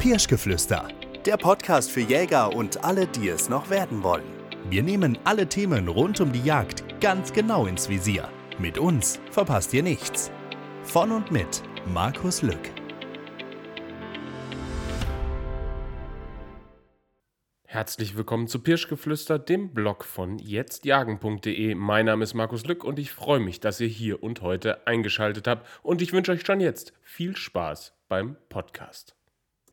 Pirschgeflüster, der Podcast für Jäger und alle, die es noch werden wollen. Wir nehmen alle Themen rund um die Jagd ganz genau ins Visier. Mit uns verpasst ihr nichts. Von und mit Markus Lück. Herzlich willkommen zu Pirschgeflüster, dem Blog von jetztjagen.de. Mein Name ist Markus Lück und ich freue mich, dass ihr hier und heute eingeschaltet habt. Und ich wünsche euch schon jetzt viel Spaß beim Podcast.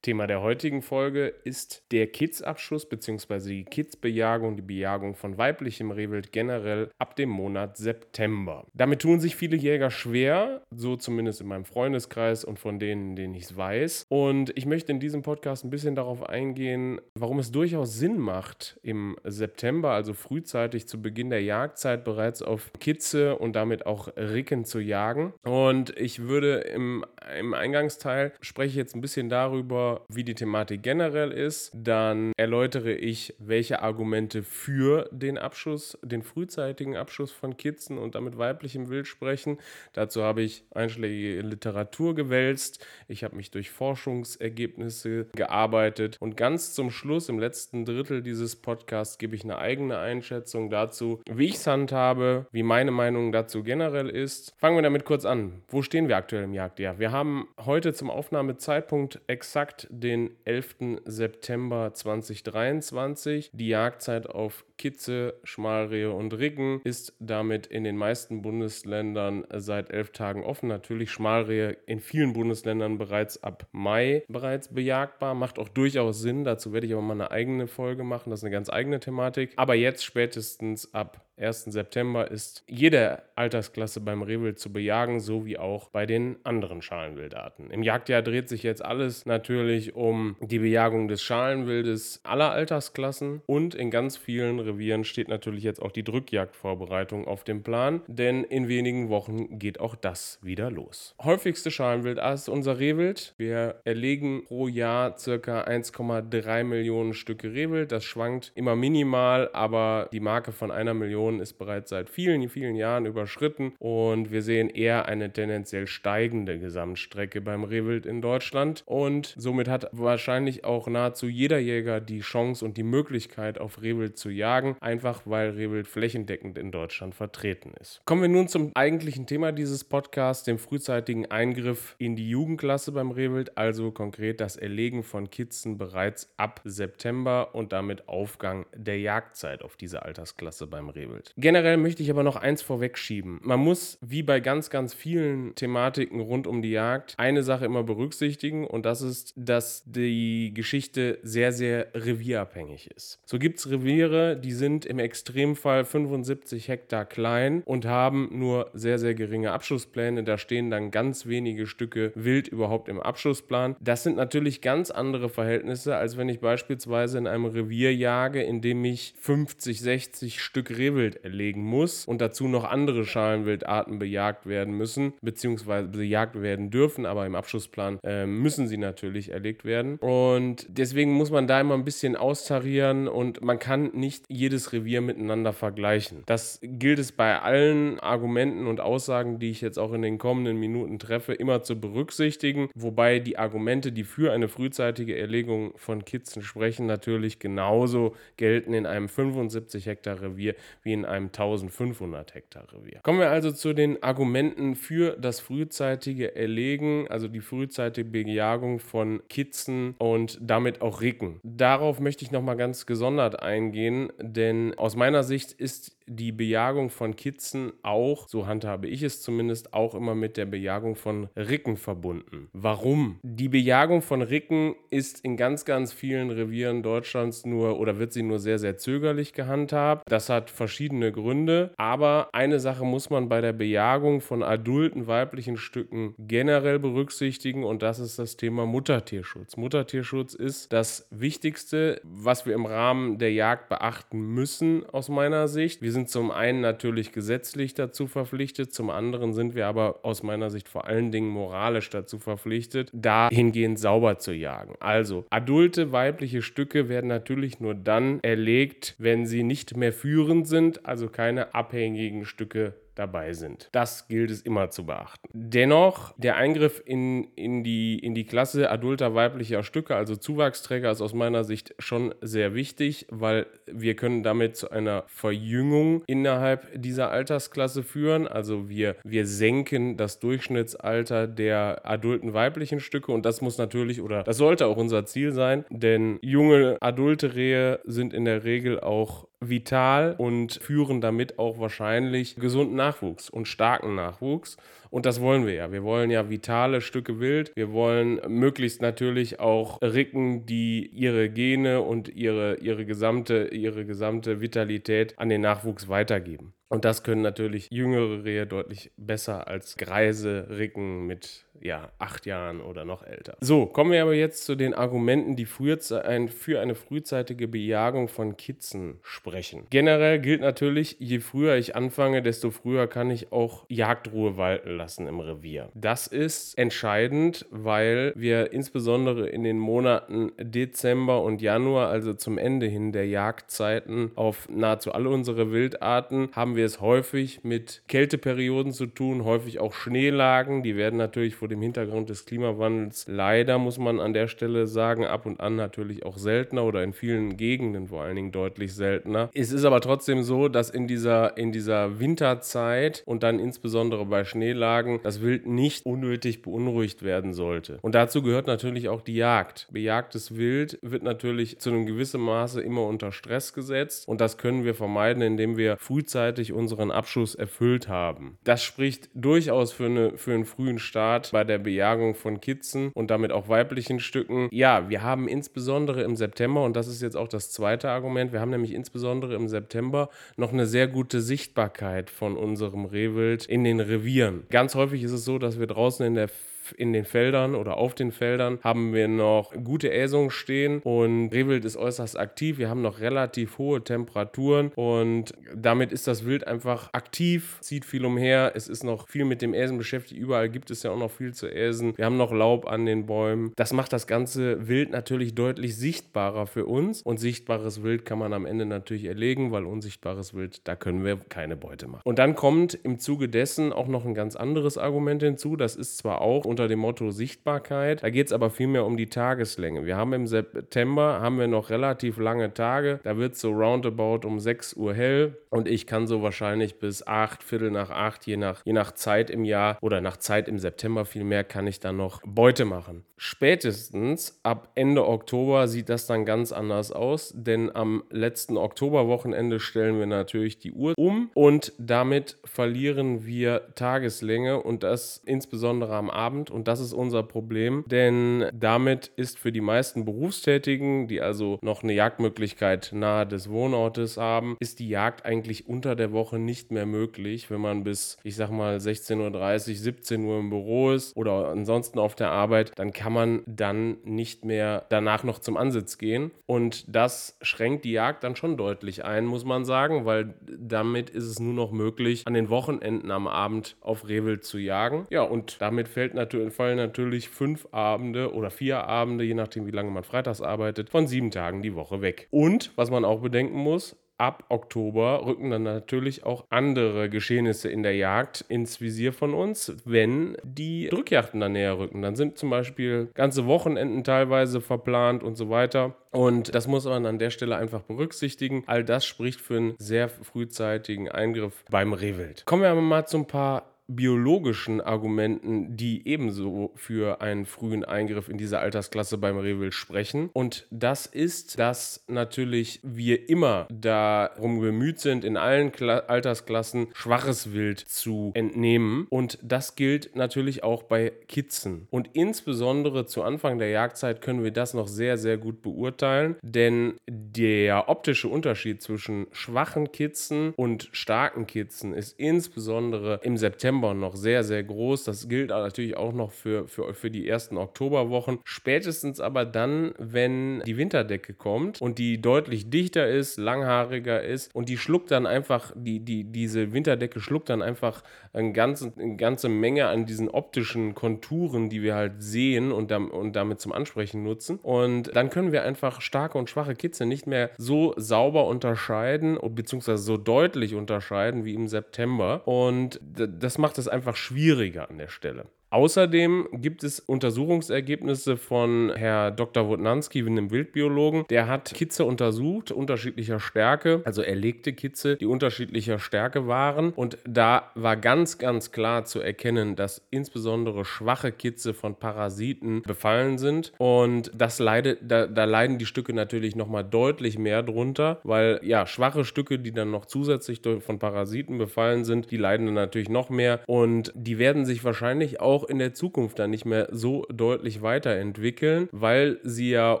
Thema der heutigen Folge ist der Kidsabschuss bzw. die Kidsbejagung, die Bejagung von weiblichem Rehwild generell ab dem Monat September. Damit tun sich viele Jäger schwer, so zumindest in meinem Freundeskreis und von denen, denen ich es weiß. Und ich möchte in diesem Podcast ein bisschen darauf eingehen, warum es durchaus Sinn macht, im September, also frühzeitig zu Beginn der Jagdzeit, bereits auf Kitze und damit auch Ricken zu jagen. Und ich würde im, im Eingangsteil spreche jetzt ein bisschen darüber, wie die Thematik generell ist. Dann erläutere ich, welche Argumente für den Abschuss, den frühzeitigen Abschuss von Kitzen und damit weiblichem Wild sprechen. Dazu habe ich einschlägige Literatur gewälzt. Ich habe mich durch Forschungsergebnisse gearbeitet. Und ganz zum Schluss, im letzten Drittel dieses Podcasts, gebe ich eine eigene Einschätzung dazu, wie ich es handhabe, wie meine Meinung dazu generell ist. Fangen wir damit kurz an. Wo stehen wir aktuell im Jagdjahr? Wir haben heute zum Aufnahmezeitpunkt exakt den 11. September 2023. Die Jagdzeit auf Kitze, Schmalrehe und Riggen ist damit in den meisten Bundesländern seit elf Tagen offen. Natürlich Schmalrehe in vielen Bundesländern bereits ab Mai bereits bejagbar. Macht auch durchaus Sinn. Dazu werde ich aber mal eine eigene Folge machen. Das ist eine ganz eigene Thematik. Aber jetzt spätestens ab 1. September ist jede Altersklasse beim Rehwild zu bejagen, so wie auch bei den anderen Schalenwildarten. Im Jagdjahr dreht sich jetzt alles natürlich um die Bejagung des Schalenwildes aller Altersklassen und in ganz vielen Revieren steht natürlich jetzt auch die Drückjagdvorbereitung auf dem Plan, denn in wenigen Wochen geht auch das wieder los. Häufigste Schalenwildart ist unser Rehwild. Wir erlegen pro Jahr circa 1,3 Millionen Stücke Rehwild. Das schwankt immer minimal, aber die Marke von einer Million ist bereits seit vielen, vielen Jahren überschritten und wir sehen eher eine tendenziell steigende Gesamtstrecke beim Rehwild in Deutschland und somit hat wahrscheinlich auch nahezu jeder Jäger die Chance und die Möglichkeit auf Rehwild zu jagen, einfach weil Rehwild flächendeckend in Deutschland vertreten ist. Kommen wir nun zum eigentlichen Thema dieses Podcasts, dem frühzeitigen Eingriff in die Jugendklasse beim Rehwild, also konkret das Erlegen von Kitzen bereits ab September und damit Aufgang der Jagdzeit auf diese Altersklasse beim gesammelt. Generell möchte ich aber noch eins vorwegschieben. Man muss, wie bei ganz, ganz vielen Thematiken rund um die Jagd, eine Sache immer berücksichtigen und das ist, dass die Geschichte sehr, sehr revierabhängig ist. So gibt es Reviere, die sind im Extremfall 75 Hektar klein und haben nur sehr, sehr geringe Abschusspläne. Da stehen dann ganz wenige Stücke Wild überhaupt im Abschussplan. Das sind natürlich ganz andere Verhältnisse, als wenn ich beispielsweise in einem Revier jage, in dem ich 50, 60 Stück Rehwild erlegen muss und dazu noch andere Schalenwildarten bejagt werden müssen, beziehungsweise bejagt werden dürfen, aber im Abschussplan äh, müssen sie natürlich erlegt werden. Und deswegen muss man da immer ein bisschen austarieren und man kann nicht jedes Revier miteinander vergleichen. Das gilt es bei allen Argumenten und Aussagen, die ich jetzt auch in den kommenden Minuten treffe, immer zu berücksichtigen, wobei die Argumente, die für eine frühzeitige Erlegung von Kitzen sprechen, natürlich genauso gelten in einem 75 Hektar Revier wie in in einem 1500 Hektar Revier. Kommen wir also zu den Argumenten für das frühzeitige Erlegen, also die frühzeitige Bejagung von Kitzen und damit auch Ricken. Darauf möchte ich nochmal ganz gesondert eingehen, denn aus meiner Sicht ist die Bejagung von Kitzen auch, so handhabe ich es zumindest, auch immer mit der Bejagung von Ricken verbunden. Warum? Die Bejagung von Ricken ist in ganz, ganz vielen Revieren Deutschlands nur oder wird sie nur sehr, sehr zögerlich gehandhabt. Das hat verschiedene Gründe, aber eine Sache muss man bei der Bejagung von adulten weiblichen Stücken generell berücksichtigen und das ist das Thema Muttertierschutz. Muttertierschutz ist das Wichtigste, was wir im Rahmen der Jagd beachten müssen aus meiner Sicht. Wir wir sind zum einen natürlich gesetzlich dazu verpflichtet, zum anderen sind wir aber aus meiner Sicht vor allen Dingen moralisch dazu verpflichtet, dahingehend sauber zu jagen. Also, adulte weibliche Stücke werden natürlich nur dann erlegt, wenn sie nicht mehr führend sind, also keine abhängigen Stücke dabei sind. Das gilt es immer zu beachten. Dennoch, der Eingriff in, in, die, in die Klasse adulter weiblicher Stücke, also Zuwachsträger, ist aus meiner Sicht schon sehr wichtig, weil wir können damit zu einer Verjüngung innerhalb dieser Altersklasse führen. Also wir, wir senken das Durchschnittsalter der adulten weiblichen Stücke und das muss natürlich oder das sollte auch unser Ziel sein, denn junge adulte Rehe sind in der Regel auch vital und führen damit auch wahrscheinlich gesunden Nachwuchs und starken Nachwuchs. Und das wollen wir ja. Wir wollen ja vitale Stücke Wild. Wir wollen möglichst natürlich auch Ricken, die ihre Gene und ihre, ihre, gesamte, ihre gesamte Vitalität an den Nachwuchs weitergeben. Und das können natürlich jüngere Rehe deutlich besser als greise Ricken mit ja, acht Jahren oder noch älter. So, kommen wir aber jetzt zu den Argumenten, die für eine frühzeitige Bejagung von Kitzen sprechen. Generell gilt natürlich, je früher ich anfange, desto früher kann ich auch Jagdruhe walten lassen im Revier. Das ist entscheidend, weil wir insbesondere in den Monaten Dezember und Januar, also zum Ende hin der Jagdzeiten, auf nahezu alle unsere Wildarten, haben wir es häufig mit Kälteperioden zu tun, häufig auch Schneelagen. Die werden natürlich vor dem Hintergrund des Klimawandels leider, muss man an der Stelle sagen, ab und an natürlich auch seltener oder in vielen Gegenden vor allen Dingen deutlich seltener. Es ist aber trotzdem so, dass in dieser, in dieser Winterzeit und dann insbesondere bei Schneelagen das Wild nicht unnötig beunruhigt werden sollte. Und dazu gehört natürlich auch die Jagd. Bejagtes Wild wird natürlich zu einem gewissen Maße immer unter Stress gesetzt und das können wir vermeiden, indem wir frühzeitig unseren Abschuss erfüllt haben. Das spricht durchaus für, eine, für einen frühen Start bei der Bejagung von Kitzen und damit auch weiblichen Stücken. Ja, wir haben insbesondere im September, und das ist jetzt auch das zweite Argument, wir haben nämlich insbesondere im September noch eine sehr gute Sichtbarkeit von unserem Rehwild in den Revieren. Ganz häufig ist es so, dass wir draußen in der in den Feldern oder auf den Feldern haben wir noch gute Äsung stehen und Rehwild ist äußerst aktiv. Wir haben noch relativ hohe Temperaturen und damit ist das Wild einfach aktiv, zieht viel umher. Es ist noch viel mit dem Äsen beschäftigt. Überall gibt es ja auch noch viel zu äsen. Wir haben noch Laub an den Bäumen. Das macht das ganze Wild natürlich deutlich sichtbarer für uns und sichtbares Wild kann man am Ende natürlich erlegen, weil unsichtbares Wild, da können wir keine Beute machen. Und dann kommt im Zuge dessen auch noch ein ganz anderes Argument hinzu. Das ist zwar auch unter dem Motto Sichtbarkeit. Da geht es aber vielmehr um die Tageslänge. Wir haben im September haben wir noch relativ lange Tage. Da wird es so roundabout um 6 Uhr hell und ich kann so wahrscheinlich bis 8, Viertel nach 8, je nach, je nach Zeit im Jahr oder nach Zeit im September vielmehr, kann ich dann noch Beute machen. Spätestens ab Ende Oktober sieht das dann ganz anders aus, denn am letzten Oktoberwochenende stellen wir natürlich die Uhr um und damit verlieren wir Tageslänge und das insbesondere am Abend und das ist unser Problem, denn damit ist für die meisten Berufstätigen, die also noch eine Jagdmöglichkeit nahe des Wohnortes haben, ist die Jagd eigentlich unter der Woche nicht mehr möglich, wenn man bis, ich sag mal, 16.30 Uhr, 17 Uhr im Büro ist oder ansonsten auf der Arbeit, dann kann man dann nicht mehr danach noch zum Ansitz gehen und das schränkt die Jagd dann schon deutlich ein, muss man sagen, weil damit ist es nur noch möglich, an den Wochenenden am Abend auf Rehwild zu jagen. Ja, und damit fällt natürlich fallen natürlich fünf Abende oder vier Abende, je nachdem wie lange man freitags arbeitet, von sieben Tagen die Woche weg. Und was man auch bedenken muss, ab Oktober rücken dann natürlich auch andere Geschehnisse in der Jagd ins Visier von uns, wenn die Drückjachten dann näher rücken. Dann sind zum Beispiel ganze Wochenenden teilweise verplant und so weiter. Und das muss man an der Stelle einfach berücksichtigen. All das spricht für einen sehr frühzeitigen Eingriff beim Rehwild. Kommen wir aber mal zu ein paar biologischen Argumenten, die ebenso für einen frühen Eingriff in diese Altersklasse beim Rehwild sprechen. Und das ist, dass natürlich wir immer darum bemüht sind, in allen Kla Altersklassen schwaches Wild zu entnehmen. Und das gilt natürlich auch bei Kitzen. Und insbesondere zu Anfang der Jagdzeit können wir das noch sehr, sehr gut beurteilen, denn der optische Unterschied zwischen schwachen Kitzen und starken Kitzen ist insbesondere im September September noch sehr, sehr groß. Das gilt natürlich auch noch für, für, für die ersten Oktoberwochen. Spätestens aber dann, wenn die Winterdecke kommt und die deutlich dichter ist, langhaariger ist und die schluckt dann einfach, die, die, diese Winterdecke schluckt dann einfach eine ganze, eine ganze Menge an diesen optischen Konturen, die wir halt sehen und, dam, und damit zum Ansprechen nutzen. Und dann können wir einfach starke und schwache Kitze nicht mehr so sauber unterscheiden, beziehungsweise so deutlich unterscheiden wie im September. Und das macht es einfach schwieriger an der Stelle. Außerdem gibt es Untersuchungsergebnisse von Herr Dr. Wodnanski, einem Wildbiologen. Der hat Kitze untersucht, unterschiedlicher Stärke, also erlegte Kitze, die unterschiedlicher Stärke waren. Und da war ganz, ganz klar zu erkennen, dass insbesondere schwache Kitze von Parasiten befallen sind. Und das leidet, da, da leiden die Stücke natürlich nochmal deutlich mehr drunter, weil ja, schwache Stücke, die dann noch zusätzlich von Parasiten befallen sind, die leiden dann natürlich noch mehr. Und die werden sich wahrscheinlich auch auch in der Zukunft dann nicht mehr so deutlich weiterentwickeln, weil sie ja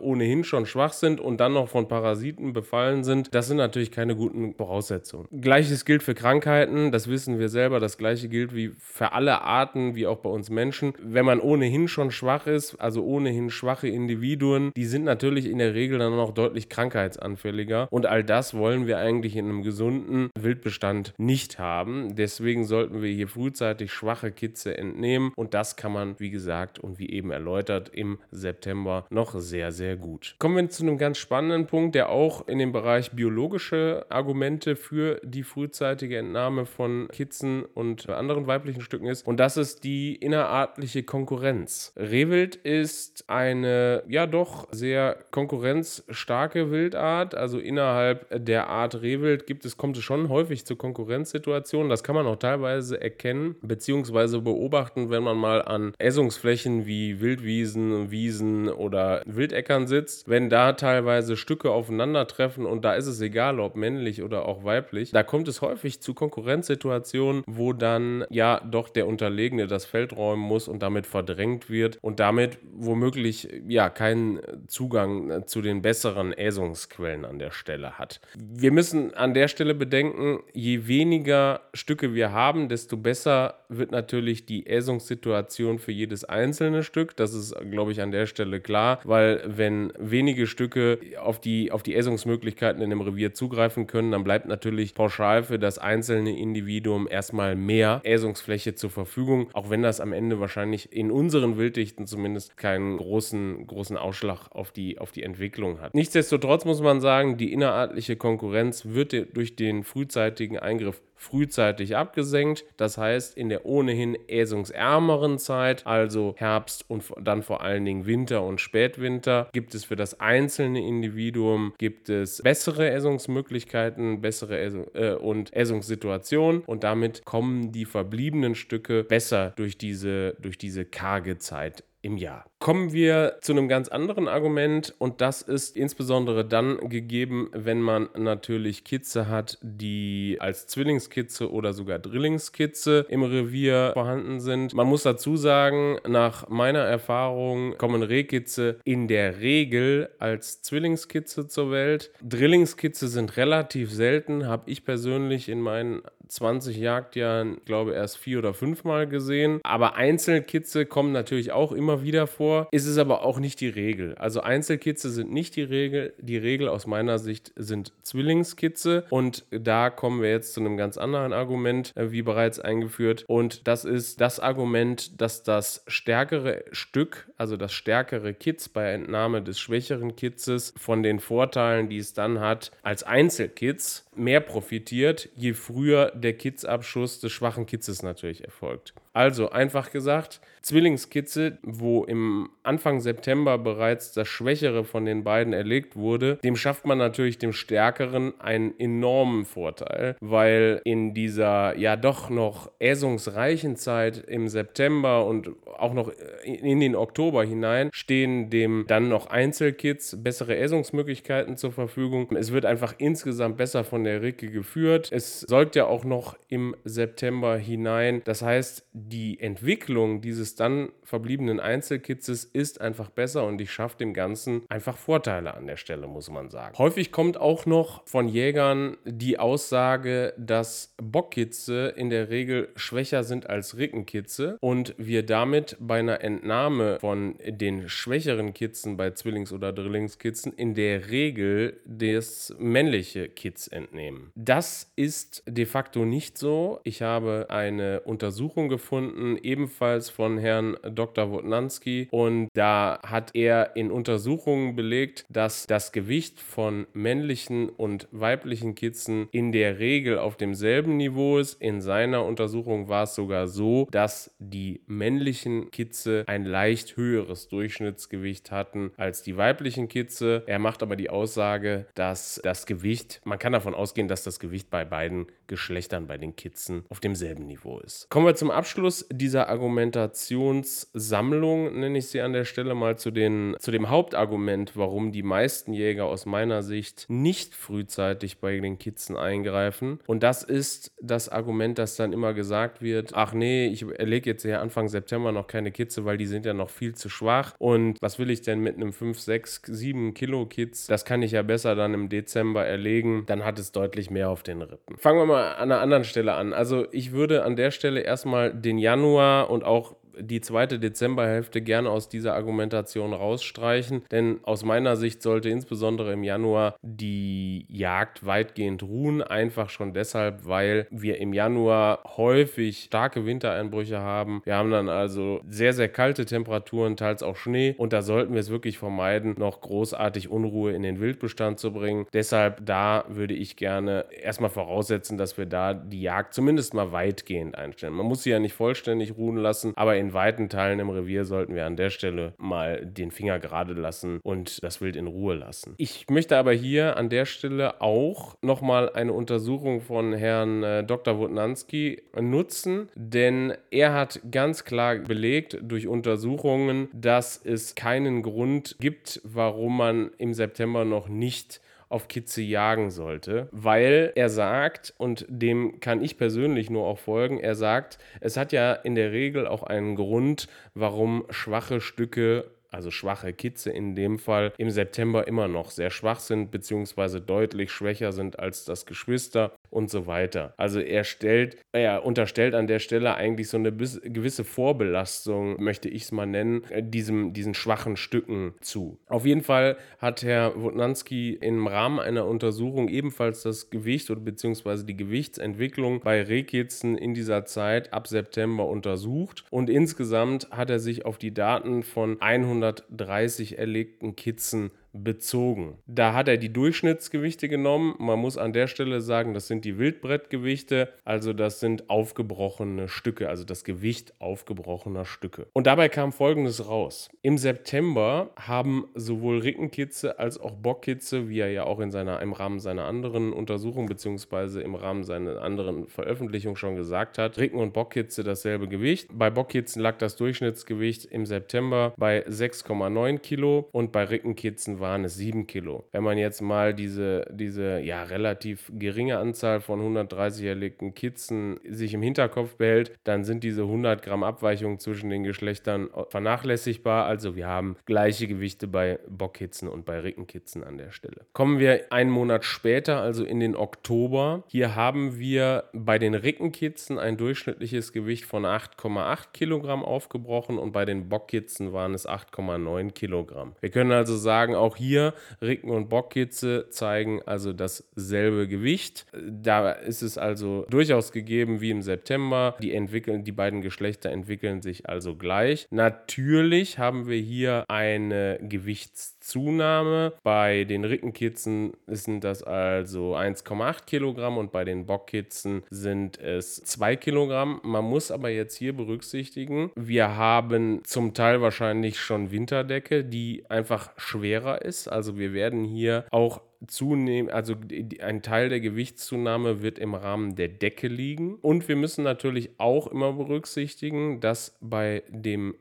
ohnehin schon schwach sind und dann noch von Parasiten befallen sind. Das sind natürlich keine guten Voraussetzungen. Gleiches gilt für Krankheiten, das wissen wir selber. Das gleiche gilt wie für alle Arten, wie auch bei uns Menschen. Wenn man ohnehin schon schwach ist, also ohnehin schwache Individuen, die sind natürlich in der Regel dann noch deutlich krankheitsanfälliger. Und all das wollen wir eigentlich in einem gesunden Wildbestand nicht haben. Deswegen sollten wir hier frühzeitig schwache Kitze entnehmen und das kann man, wie gesagt und wie eben erläutert, im September noch sehr, sehr gut. Kommen wir zu einem ganz spannenden Punkt, der auch in dem Bereich biologische Argumente für die frühzeitige Entnahme von Kitzen und anderen weiblichen Stücken ist. Und das ist die innerartliche Konkurrenz. Rehwild ist eine ja doch sehr konkurrenzstarke Wildart. Also innerhalb der Art Rehwild gibt es, kommt es schon häufig zu Konkurrenzsituationen. Das kann man auch teilweise erkennen bzw. beobachten, wenn man man mal an Essungsflächen wie Wildwiesen, Wiesen oder Wildäckern sitzt, wenn da teilweise Stücke aufeinandertreffen und da ist es egal, ob männlich oder auch weiblich, da kommt es häufig zu Konkurrenzsituationen, wo dann ja doch der Unterlegene das Feld räumen muss und damit verdrängt wird und damit womöglich ja keinen Zugang zu den besseren Äsungsquellen an der Stelle hat. Wir müssen an der Stelle bedenken, je weniger Stücke wir haben, desto besser wird natürlich die Äsungssituation Situation für jedes einzelne Stück. Das ist, glaube ich, an der Stelle klar, weil wenn wenige Stücke auf die, auf die Essungsmöglichkeiten in dem Revier zugreifen können, dann bleibt natürlich pauschal für das einzelne Individuum erstmal mehr Äsungsfläche zur Verfügung, auch wenn das am Ende wahrscheinlich in unseren Wilddichten zumindest keinen großen, großen Ausschlag auf die, auf die Entwicklung hat. Nichtsdestotrotz muss man sagen, die innerartliche Konkurrenz wird durch den frühzeitigen Eingriff frühzeitig abgesenkt. Das heißt, in der ohnehin äsungsärmeren Zeit, also Herbst und dann vor allen Dingen Winter und Spätwinter, gibt es für das einzelne Individuum gibt es bessere Äsungsmöglichkeiten, bessere Äsung, äh, und Äsungssituationen und damit kommen die verbliebenen Stücke besser durch diese, durch diese karge Zeit im Jahr. Kommen wir zu einem ganz anderen Argument und das ist insbesondere dann gegeben, wenn man natürlich Kitze hat, die als Zwillingskitze oder sogar Drillingskitze im Revier vorhanden sind. Man muss dazu sagen, nach meiner Erfahrung kommen Rehkitze in der Regel als Zwillingskitze zur Welt. Drillingskitze sind relativ selten, habe ich persönlich in meinen 20 Jagdjahren, glaube erst vier oder fünf Mal gesehen. Aber Einzelkitze kommen natürlich auch immer wieder vor, ist es aber auch nicht die Regel. Also Einzelkitze sind nicht die Regel. Die Regel aus meiner Sicht sind Zwillingskitze. Und da kommen wir jetzt zu einem ganz anderen Argument, äh, wie bereits eingeführt. Und das ist das Argument, dass das stärkere Stück, also das stärkere Kitz bei Entnahme des schwächeren Kitzes von den Vorteilen, die es dann hat, als Einzelkitz mehr profitiert, je früher der Kitzabschuss des schwachen Kitzes natürlich erfolgt. Also einfach gesagt, Zwillingskitze, wo im Anfang September bereits das Schwächere von den beiden erlegt wurde, dem schafft man natürlich dem Stärkeren einen enormen Vorteil, weil in dieser ja doch noch äsungsreichen Zeit im September und auch noch in den Oktober hinein stehen dem dann noch Einzelkits bessere Äsungsmöglichkeiten zur Verfügung. Es wird einfach insgesamt besser von der Ricke geführt. Es säugt ja auch noch im September hinein. Das heißt, die Entwicklung dieses dann verbliebenen Einzelkitzes ist einfach besser und ich schaffe dem Ganzen einfach Vorteile an der Stelle, muss man sagen. Häufig kommt auch noch von Jägern die Aussage, dass Bockkitze in der Regel schwächer sind als Rickenkitze und wir damit bei einer Entnahme von den schwächeren Kitzen bei Zwillings- oder Drillingskitzen in der Regel das männliche Kitz entnehmen. Das ist de facto nicht so. Ich habe eine Untersuchung gefunden, ebenfalls von Herrn Dr. Wodnanski und da hat er in Untersuchungen belegt, dass das Gewicht von männlichen und weiblichen Kitzen in der Regel auf demselben Niveau ist. In seiner Untersuchung war es sogar so, dass die männlichen Kitze ein leicht höheres Durchschnittsgewicht hatten als die weiblichen Kitze. Er macht aber die Aussage, dass das Gewicht, man kann davon ausgehen, dass das Gewicht bei beiden Geschlechtern, bei den Kitzen auf demselben Niveau ist. Kommen wir zum Abschluss dieser Argumentationssammlung, nenne ich sie an der Stelle mal zu, den, zu dem Hauptargument, warum die meisten Jäger aus meiner Sicht nicht frühzeitig bei den Kitzen eingreifen. Und das ist das Argument, das dann immer gesagt wird, ach nee, ich erlege jetzt hier Anfang September noch keine Kitze, weil die sind ja noch viel zu schwach. Und was will ich denn mit einem 5, 6, 7 Kilo Kitz? Das kann ich ja besser dann im Dezember erlegen. Dann hat es deutlich mehr auf den Rippen. Fangen wir mal an einer anderen Stelle an. Also ich würde an der Stelle erstmal den Januar und auch die zweite Dezemberhälfte gerne aus dieser Argumentation rausstreichen, denn aus meiner Sicht sollte insbesondere im Januar die Jagd weitgehend ruhen, einfach schon deshalb, weil wir im Januar häufig starke Wintereinbrüche haben. Wir haben dann also sehr, sehr kalte Temperaturen, teils auch Schnee und da sollten wir es wirklich vermeiden, noch großartig Unruhe in den Wildbestand zu bringen. Deshalb da würde ich gerne erstmal voraussetzen, dass wir da die Jagd zumindest mal weitgehend einstellen. Man muss sie ja nicht vollständig ruhen lassen, aber in in weiten Teilen im Revier sollten wir an der Stelle mal den Finger gerade lassen und das Wild in Ruhe lassen. Ich möchte aber hier an der Stelle auch nochmal eine Untersuchung von Herrn äh, Dr. Wodnanski nutzen, denn er hat ganz klar belegt durch Untersuchungen, dass es keinen Grund gibt, warum man im September noch nicht auf Kitze jagen sollte, weil er sagt, und dem kann ich persönlich nur auch folgen, er sagt, es hat ja in der Regel auch einen Grund, warum schwache Stücke also schwache Kitze in dem Fall, im September immer noch sehr schwach sind, beziehungsweise deutlich schwächer sind als das Geschwister und so weiter. Also er stellt, er unterstellt an der Stelle eigentlich so eine gewisse Vorbelastung, möchte ich es mal nennen, äh, diesem, diesen schwachen Stücken zu. Auf jeden Fall hat Herr Wodnanski im Rahmen einer Untersuchung ebenfalls das Gewicht oder beziehungsweise die Gewichtsentwicklung bei Rehkitzen in dieser Zeit ab September untersucht und insgesamt hat er sich auf die Daten von 130 erlegten Kitzen bezogen. Da hat er die Durchschnittsgewichte genommen. Man muss an der Stelle sagen, das sind die Wildbrettgewichte, also das sind aufgebrochene Stücke, also das Gewicht aufgebrochener Stücke. Und dabei kam Folgendes raus. Im September haben sowohl Rickenkitze als auch Bockkitze, wie er ja auch in seiner, im Rahmen seiner anderen Untersuchung bzw. im Rahmen seiner anderen Veröffentlichung schon gesagt hat, Ricken- und Bockkitze dasselbe Gewicht. Bei Bockkitzen lag das Durchschnittsgewicht im September bei 6,9 Kilo und bei Rickenkitzen waren es 7 Kilo. Wenn man jetzt mal diese, diese ja, relativ geringe Anzahl von 130 erlegten Kitzen sich im Hinterkopf behält, dann sind diese 100 Gramm Abweichung zwischen den Geschlechtern vernachlässigbar. Also wir haben gleiche Gewichte bei Bockkitzen und bei Rickenkitzen an der Stelle. Kommen wir einen Monat später, also in den Oktober. Hier haben wir bei den Rickenkitzen ein durchschnittliches Gewicht von 8,8 Kilogramm aufgebrochen und bei den Bockkitzen waren es 8,9 Kilogramm. Wir können also sagen, auch auch hier Ricken und Bockkitze zeigen also dasselbe Gewicht. Da ist es also durchaus gegeben wie im September. Die entwickeln, die beiden Geschlechter entwickeln sich also gleich. Natürlich haben wir hier eine Gewichtszunahme. Bei den Rickenkitzen sind das also 1,8 Kilogramm und bei den Bockkitzen sind es 2 Kilogramm. Man muss aber jetzt hier berücksichtigen, wir haben zum Teil wahrscheinlich schon Winterdecke, die einfach schwerer ist. Also wir werden hier auch zunehmen, also ein Teil der Gewichtszunahme wird im Rahmen der Decke liegen. Und wir müssen natürlich auch immer berücksichtigen, dass bei, dem,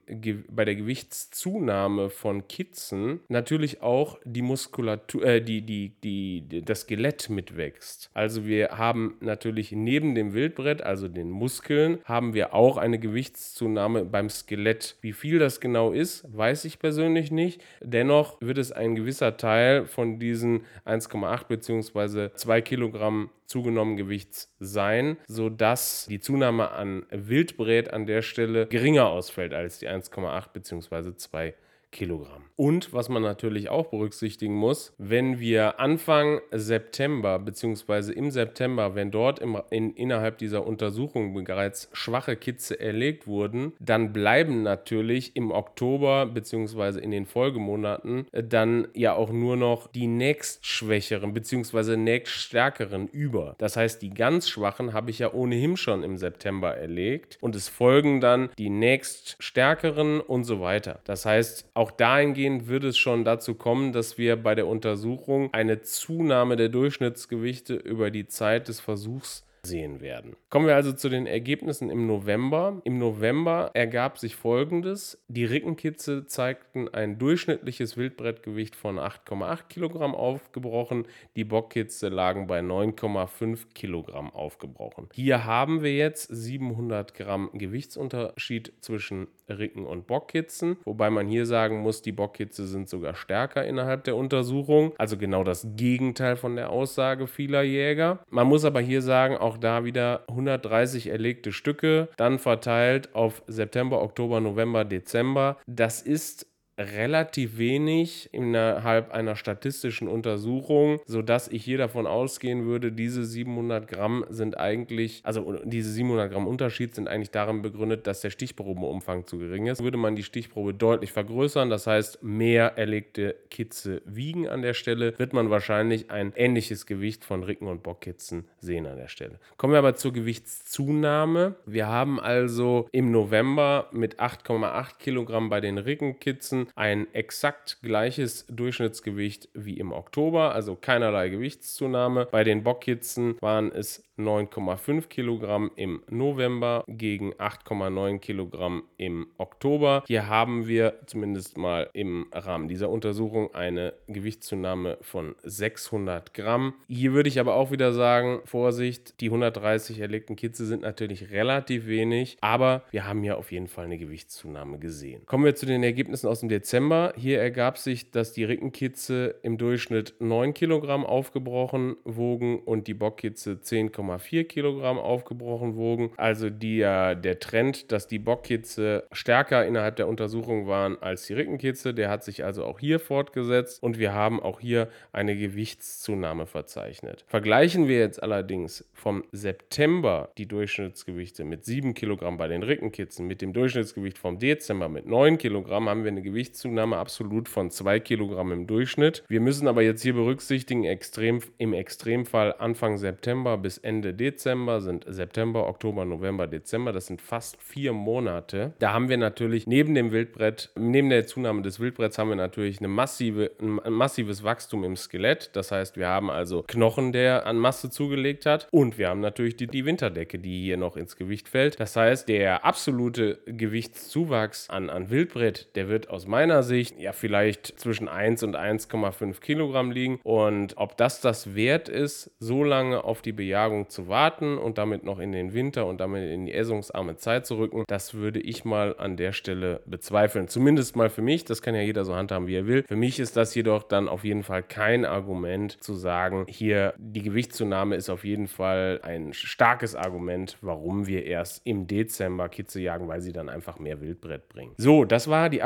bei der Gewichtszunahme von Kitzen natürlich auch die Muskulatur, äh, die, die, die, das Skelett mitwächst. Also wir haben natürlich neben dem Wildbrett, also den Muskeln, haben wir auch eine Gewichtszunahme beim Skelett. Wie viel das genau ist, weiß ich persönlich nicht. Dennoch wird es ein gewisser Teil von diesen 1,8 bzw. 2 Kilogramm zugenommenen Gewichts sein, sodass die Zunahme an Wildbret an der Stelle geringer ausfällt als die 1,8 bzw. 2 Kilogramm. Und was man natürlich auch berücksichtigen muss, wenn wir Anfang September bzw. im September, wenn dort im, in, innerhalb dieser Untersuchung bereits schwache Kitze erlegt wurden, dann bleiben natürlich im Oktober bzw. in den Folgemonaten äh, dann ja auch nur noch die nächstschwächeren bzw. nächststärkeren über. Das heißt, die ganz schwachen habe ich ja ohnehin schon im September erlegt und es folgen dann die nächststärkeren und so weiter. Das heißt, auch auch dahingehend wird es schon dazu kommen, dass wir bei der Untersuchung eine Zunahme der Durchschnittsgewichte über die Zeit des Versuchs sehen werden. Kommen wir also zu den Ergebnissen im November. Im November ergab sich folgendes. Die Rickenkitze zeigten ein durchschnittliches Wildbrettgewicht von 8,8 Kilogramm aufgebrochen. Die Bockkitze lagen bei 9,5 Kilogramm aufgebrochen. Hier haben wir jetzt 700 Gramm Gewichtsunterschied zwischen Ricken und Bockkitzen, wobei man hier sagen muss, die Bockkitze sind sogar stärker innerhalb der Untersuchung, also genau das Gegenteil von der Aussage vieler Jäger. Man muss aber hier sagen, auch da wieder 130 erlegte Stücke, dann verteilt auf September, Oktober, November, Dezember. Das ist relativ wenig innerhalb einer statistischen Untersuchung, sodass ich hier davon ausgehen würde, diese 700 Gramm sind eigentlich, also diese 700 Gramm Unterschied sind eigentlich darin begründet, dass der Stichprobenumfang zu gering ist. Würde man die Stichprobe deutlich vergrößern, das heißt mehr erlegte Kitze wiegen an der Stelle, wird man wahrscheinlich ein ähnliches Gewicht von Ricken- und Bockkitzen sehen an der Stelle. Kommen wir aber zur Gewichtszunahme. Wir haben also im November mit 8,8 Kilogramm bei den Rickenkitzen ein exakt gleiches Durchschnittsgewicht wie im Oktober, also keinerlei Gewichtszunahme. Bei den Bockkitzen waren es 9,5 Kilogramm im November gegen 8,9 Kilogramm im Oktober. Hier haben wir zumindest mal im Rahmen dieser Untersuchung eine Gewichtszunahme von 600 Gramm. Hier würde ich aber auch wieder sagen, Vorsicht, die 130 erlegten Kitze sind natürlich relativ wenig, aber wir haben hier auf jeden Fall eine Gewichtszunahme gesehen. Kommen wir zu den Ergebnissen aus dem Dezember. Hier ergab sich, dass die Rickenkitze im Durchschnitt 9 Kilogramm aufgebrochen wogen und die Bockkitze 10,5 1,4 Kilogramm aufgebrochen wogen. Also die, äh, der Trend, dass die Bockkitze stärker innerhalb der Untersuchung waren als die Rickenkitze, der hat sich also auch hier fortgesetzt und wir haben auch hier eine Gewichtszunahme verzeichnet. Vergleichen wir jetzt allerdings vom September die Durchschnittsgewichte mit 7 Kilogramm bei den Rickenkitzen mit dem Durchschnittsgewicht vom Dezember mit 9 Kilogramm, haben wir eine Gewichtszunahme absolut von 2 Kilogramm im Durchschnitt. Wir müssen aber jetzt hier berücksichtigen, extrem, im Extremfall Anfang September bis Ende Dezember sind September, Oktober, November, Dezember. Das sind fast vier Monate. Da haben wir natürlich neben dem Wildbrett, neben der Zunahme des Wildbretts haben wir natürlich eine massive, ein massives Wachstum im Skelett. Das heißt, wir haben also Knochen, der an Masse zugelegt hat. Und wir haben natürlich die, die Winterdecke, die hier noch ins Gewicht fällt. Das heißt, der absolute Gewichtszuwachs an, an Wildbrett, der wird aus meiner Sicht ja vielleicht zwischen 1 und 1,5 Kilogramm liegen. Und ob das das wert ist, so lange auf die Bejagung zu warten und damit noch in den Winter und damit in die essungsarme Zeit zu rücken, das würde ich mal an der Stelle bezweifeln. Zumindest mal für mich, das kann ja jeder so handhaben, wie er will. Für mich ist das jedoch dann auf jeden Fall kein Argument zu sagen, hier die Gewichtszunahme ist auf jeden Fall ein starkes Argument, warum wir erst im Dezember Kitze jagen, weil sie dann einfach mehr Wildbrett bringen. So, das war die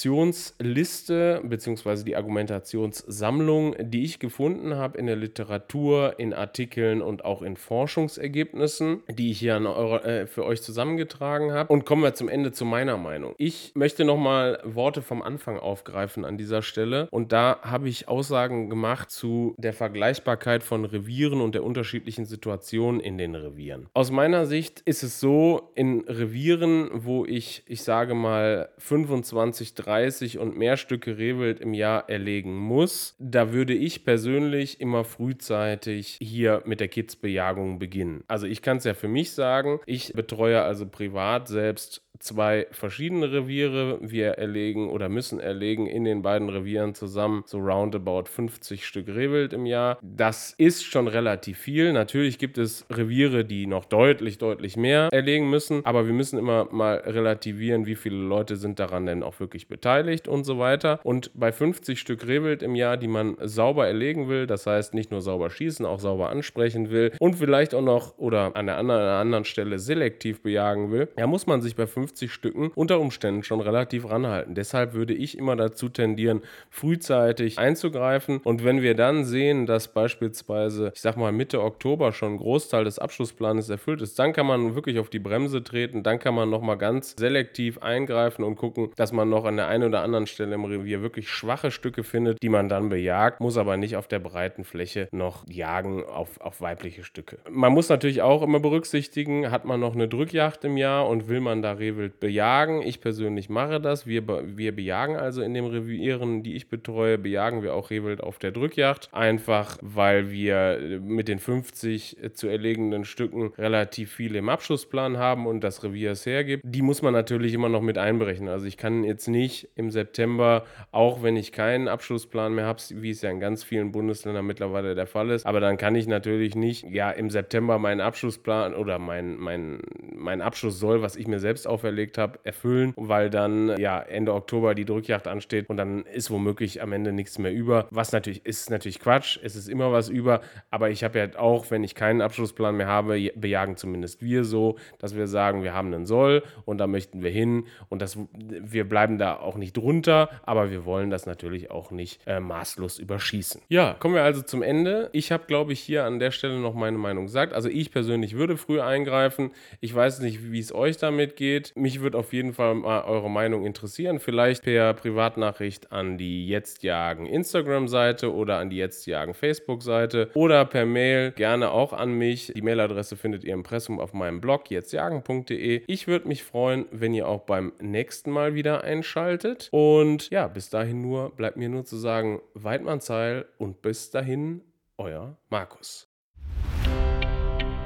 Argumentationsliste bzw. die Argumentationssammlung, die ich gefunden habe in der Literatur, in Artikeln und auch in Forschungsergebnissen, die ich hier eure, äh, für euch zusammengetragen habe. Und kommen wir zum Ende zu meiner Meinung. Ich möchte nochmal Worte vom Anfang aufgreifen an dieser Stelle. Und da habe ich Aussagen gemacht zu der Vergleichbarkeit von Revieren und der unterschiedlichen Situationen in den Revieren. Aus meiner Sicht ist es so, in Revieren, wo ich, ich sage mal, 25, 30 und mehr Stücke Rehwild im Jahr erlegen muss, da würde ich persönlich immer frühzeitig hier mit der Kidsbejagung beginnen. Also ich kann es ja für mich sagen, ich betreue also privat selbst zwei verschiedene Reviere. Wir erlegen oder müssen erlegen in den beiden Revieren zusammen so roundabout 50 Stück Rehwild im Jahr. Das ist schon relativ viel. Natürlich gibt es Reviere, die noch deutlich, deutlich mehr erlegen müssen, aber wir müssen immer mal relativieren, wie viele Leute sind daran denn auch wirklich beteiligt und so weiter. Und bei 50 Stück Rehwild im Jahr, die man sauber erlegen will, das heißt nicht nur sauber schießen, auch sauber ansprechen will und vielleicht auch noch oder an der anderen, an der anderen Stelle selektiv bejagen will, ja, muss man sich bei 50 50 Stücken unter Umständen schon relativ ranhalten. Deshalb würde ich immer dazu tendieren, frühzeitig einzugreifen. Und wenn wir dann sehen, dass beispielsweise, ich sag mal, Mitte Oktober schon ein Großteil des Abschlussplanes erfüllt ist, dann kann man wirklich auf die Bremse treten. Dann kann man nochmal ganz selektiv eingreifen und gucken, dass man noch an der einen oder anderen Stelle im Revier wirklich schwache Stücke findet, die man dann bejagt, muss aber nicht auf der breiten Fläche noch jagen auf, auf weibliche Stücke. Man muss natürlich auch immer berücksichtigen, hat man noch eine Drückjacht im Jahr und will man da Rehwild Rehwild bejagen. Ich persönlich mache das. Wir, wir bejagen also in den Revieren, die ich betreue, bejagen wir auch Rehwild auf der Drückjacht. Einfach, weil wir mit den 50 zu erlegenden Stücken relativ viele im Abschlussplan haben und das Revier es hergibt. Die muss man natürlich immer noch mit einberechnen. Also ich kann jetzt nicht im September, auch wenn ich keinen Abschlussplan mehr habe, wie es ja in ganz vielen Bundesländern mittlerweile der Fall ist, aber dann kann ich natürlich nicht, ja, im September meinen Abschlussplan oder mein, mein, mein Abschluss soll, was ich mir selbst auferlege, überlegt habe, erfüllen, weil dann ja Ende Oktober die Drückjacht ansteht und dann ist womöglich am Ende nichts mehr über. Was natürlich ist natürlich Quatsch, es ist immer was über, aber ich habe ja auch, wenn ich keinen Abschlussplan mehr habe, bejagen zumindest wir so, dass wir sagen, wir haben einen Soll und da möchten wir hin und das, wir bleiben da auch nicht drunter, aber wir wollen das natürlich auch nicht äh, maßlos überschießen. Ja, kommen wir also zum Ende. Ich habe, glaube ich, hier an der Stelle noch meine Meinung gesagt. Also ich persönlich würde früh eingreifen. Ich weiß nicht, wie es euch damit geht. Mich würde auf jeden Fall mal eure Meinung interessieren. Vielleicht per Privatnachricht an die Jetzt Jagen Instagram-Seite oder an die Jetzt Jagen Facebook-Seite oder per Mail gerne auch an mich. Die Mailadresse findet ihr im Impressum auf meinem Blog jetztjagen.de. Ich würde mich freuen, wenn ihr auch beim nächsten Mal wieder einschaltet. Und ja, bis dahin nur bleibt mir nur zu sagen, Weidmannsheil und bis dahin, euer Markus.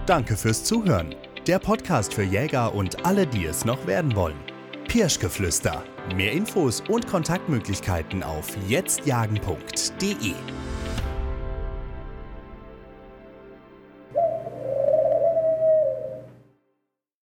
Danke fürs Zuhören der Podcast für Jäger und alle, die es noch werden wollen. Pirschgeflüster. Mehr Infos und Kontaktmöglichkeiten auf jetztjagen.de.